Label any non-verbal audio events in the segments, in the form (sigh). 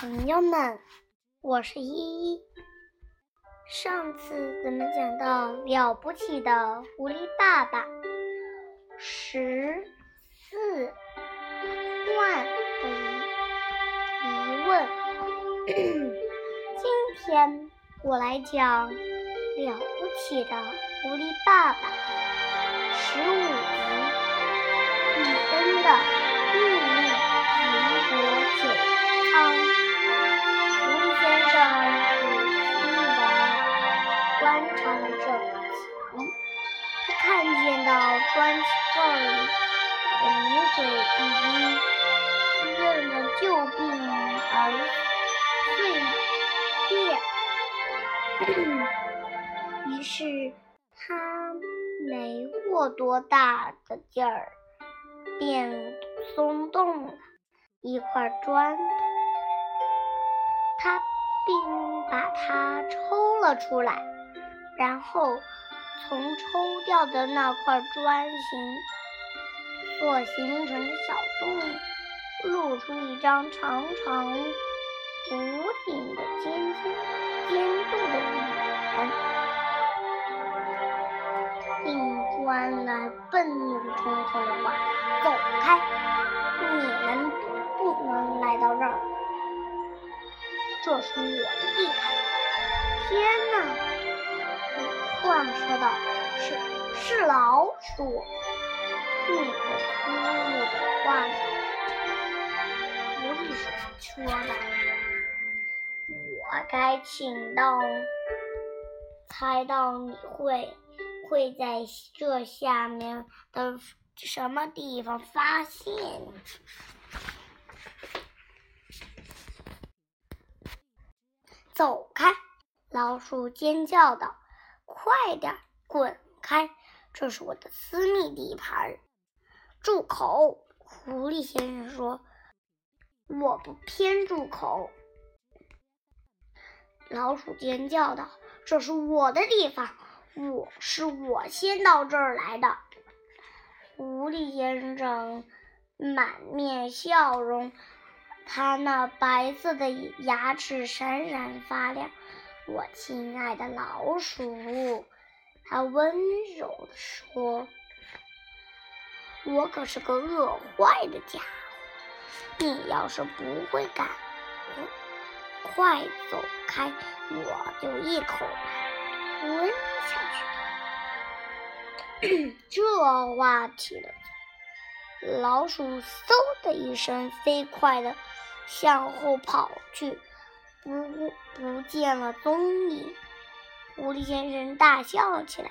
朋友们，我是依依。上次咱们讲到了不起的狐狸爸爸十四万的疑问，今天我来讲了不起的狐狸爸爸十五集比恩的秘密苹果酒看见到砖缝里泥水已经润了旧病而碎裂，于是他没过多大的劲儿，便松动了一块砖头。他并把它抽了出来，然后从抽掉的那块砖形所形成的小洞，露出一张长长弧顶的尖尖尖度的脸，并钻来愤怒冲冲的话：“走开！你们不能来到这儿。”这是我的地盘！天哪！獾说道：“是是老鼠。”你个粗鲁的话！狐狸说道：“我该请到，猜到你会会在这下面的什么地方发现。”走开！老鼠尖叫道：“快点滚开！这是我的私密地盘。”住口！狐狸先生说：“我不偏住口。”老鼠尖叫道：“这是我的地方，我是我先到这儿来的。”狐狸先生满面笑容。他那白色的牙齿闪闪发亮。我亲爱的老鼠，它温柔地说：“我可是个饿坏的家伙。你要是不会赶，快走开，我就一口吞下去。(coughs) ”这话题了，老鼠嗖的一声，飞快的。向后跑去，不不见了踪影。狐狸先生大笑起来，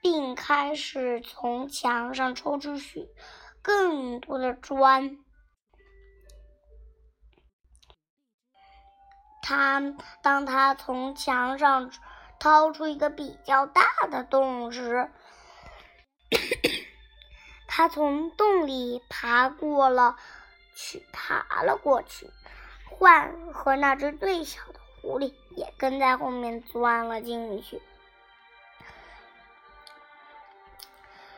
并开始从墙上抽出许更多的砖。他当他从墙上掏出一个比较大的洞时，他从洞里爬过了。去爬了过去，獾和那只最小的狐狸也跟在后面钻了进去。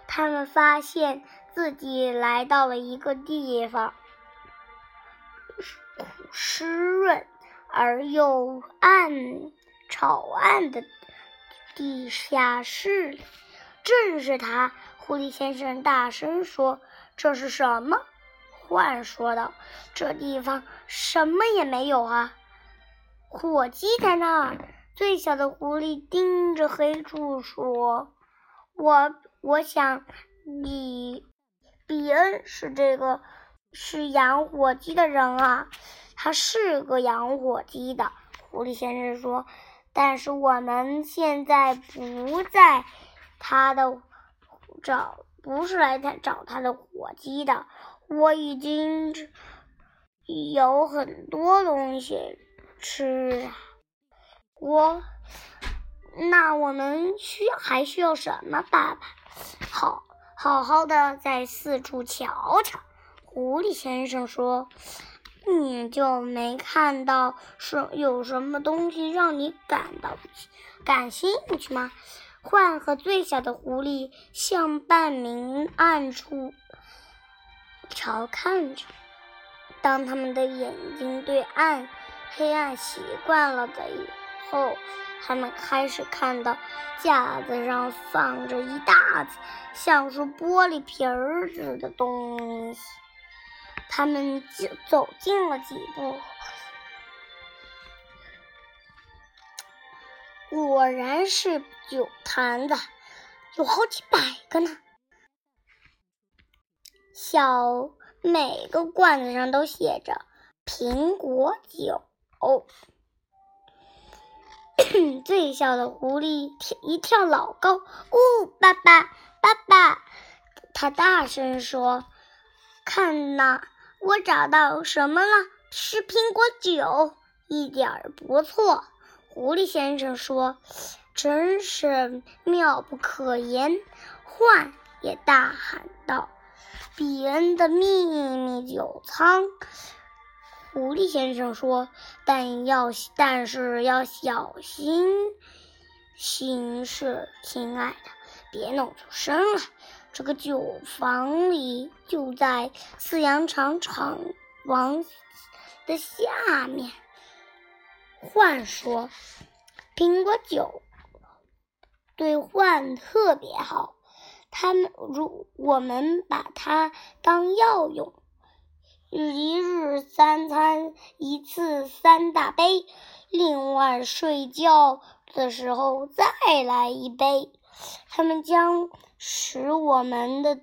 他们发现自己来到了一个地方，湿润而又暗、潮暗的地下室里。正是他，狐狸先生大声说：“这是什么？”獾说道：“这地方什么也没有啊！火鸡在那儿。”最小的狐狸盯着黑柱说：“我我想，比比恩是这个是养火鸡的人啊，他是个养火鸡的。”狐狸先生说：“但是我们现在不在他的找，不是来他找他的火鸡的。”我已经有很多东西吃啊，我那我们需要还需要什么？爸爸，好好好的在四处瞧瞧。狐狸先生说：“你就没看到是有什么东西让你感到感兴趣吗？”獾和最小的狐狸向半明暗处。朝看着，当他们的眼睛对暗黑暗习惯了的以后，他们开始看到架子上放着一大子像是玻璃瓶儿似的东西。他们就走近了几步，果然是酒坛子，有好几百个呢。小每个罐子上都写着“苹果酒”。(coughs) 最小的狐狸跳一跳老高，哦，爸爸，爸爸！他大声说：“看呐，我找到什么了？是苹果酒，一点儿不错。”狐狸先生说：“真是妙不可言。”獾也大喊道：“比恩的秘密酒仓。”狐狸先生说：“但要但是要小心行事，亲爱的，别弄出声来。这个酒房里就在饲养场厂房的下面。”獾说：“苹果酒对獾特别好，他们如我们把它当药用。”一日三餐一次三大杯，另外睡觉的时候再来一杯。他们将使我们的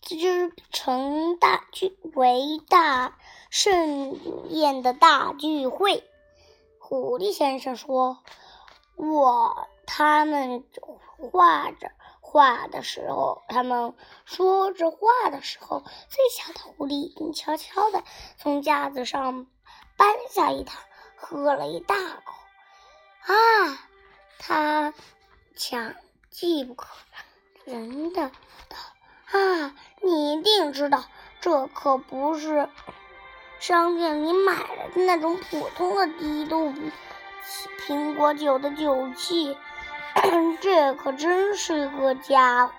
织成大聚为大盛宴的大聚会。狐狸先生说：“我他们画着。”画的时候，他们说着话的时候，最小的狐狸已经悄悄地从架子上搬下一汤，喝了一大口。啊，他强气不可人的道：“啊，你一定知道，这可不是商店里买来的那种普通的低度苹果酒的酒气。” (clears throat) 这可真是个家伙！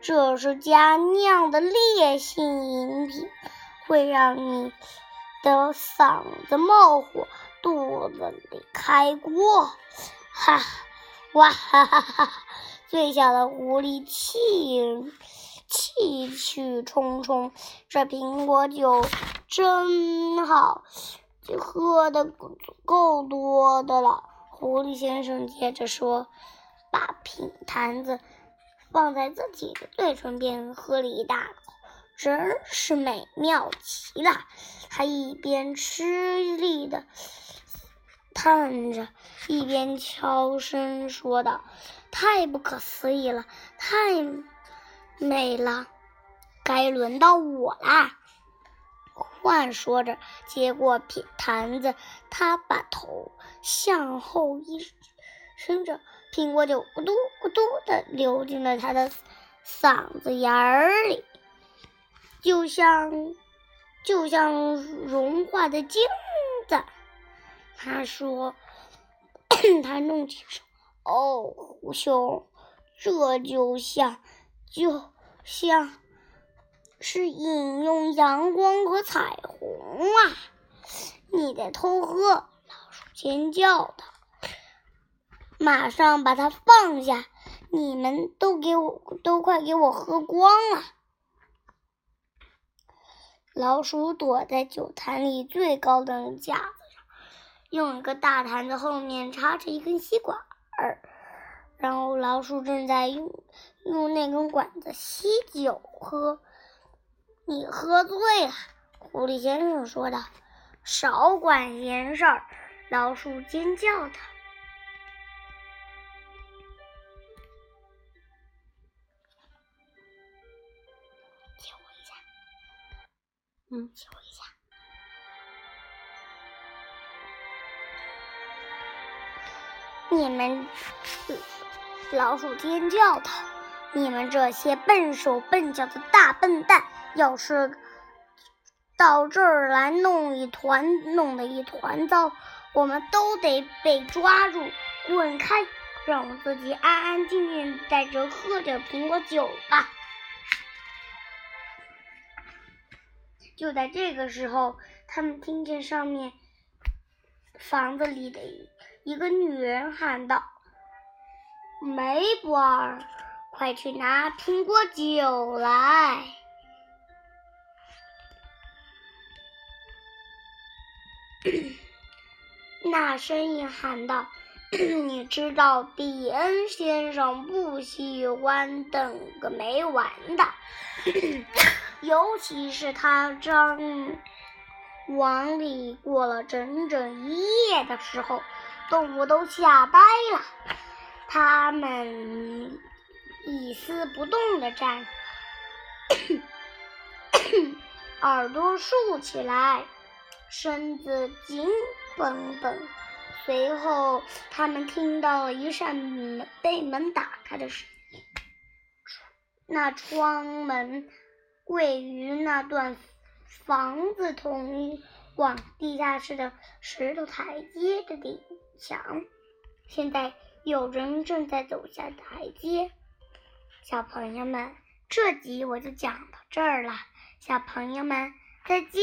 这是家酿的烈性饮品，会让你的嗓子冒火，肚子里开锅。哈，哇哈哈哈！最小的狐狸气气气冲冲，这苹果酒真好，喝的够多的了。狐狸先生接着说。把品坛子放在自己的嘴唇边，喝了一大口，真是美妙极了。他一边吃力的叹着，一边悄声说道：“太不可思议了，太美了，该轮到我啦！”话说着，接过品坛子，他把头向后一伸着。苹果就咕嘟咕嘟的流进了他的嗓子眼儿里，就像就像融化的金子。他说：“ (coughs) 他弄起手，哦，虎兄，这就像就像是饮用阳光和彩虹啊！你在偷喝！”尖叫道。马上把它放下！你们都给我，都快给我喝光了！老鼠躲在酒坛里最高的架子上，用一个大坛子后面插着一根吸管儿，然后老鼠正在用用那根管子吸酒喝。你喝醉了，狐狸先生说道。少管闲事儿！老鼠尖叫道。嗯，请问一下，你们老鼠尖叫道：“你们这些笨手笨脚的大笨蛋，要是到这儿来弄一团，弄得一团糟，我们都得被抓住，滚开！让我自己安安静静在这喝点苹果酒吧。”就在这个时候，他们听见上面房子里的一个女人喊道：“梅博尔，快去拿苹果酒来！” (coughs) 那声音喊道：“ (clears throat) 你知道，比恩先生不喜欢等个没完的，(clears throat) 尤其是他正往里过了整整一夜的时候，动物都吓呆了。他们一丝不动的站，(clears throat) 耳朵竖起来。”身子紧绷绷，随后他们听到了一扇门被门打开的声音。那窗门位于那段房子通往地下室的石头台阶的顶墙。现在有人正在走下台阶。小朋友们，这集我就讲到这儿了。小朋友们，再见。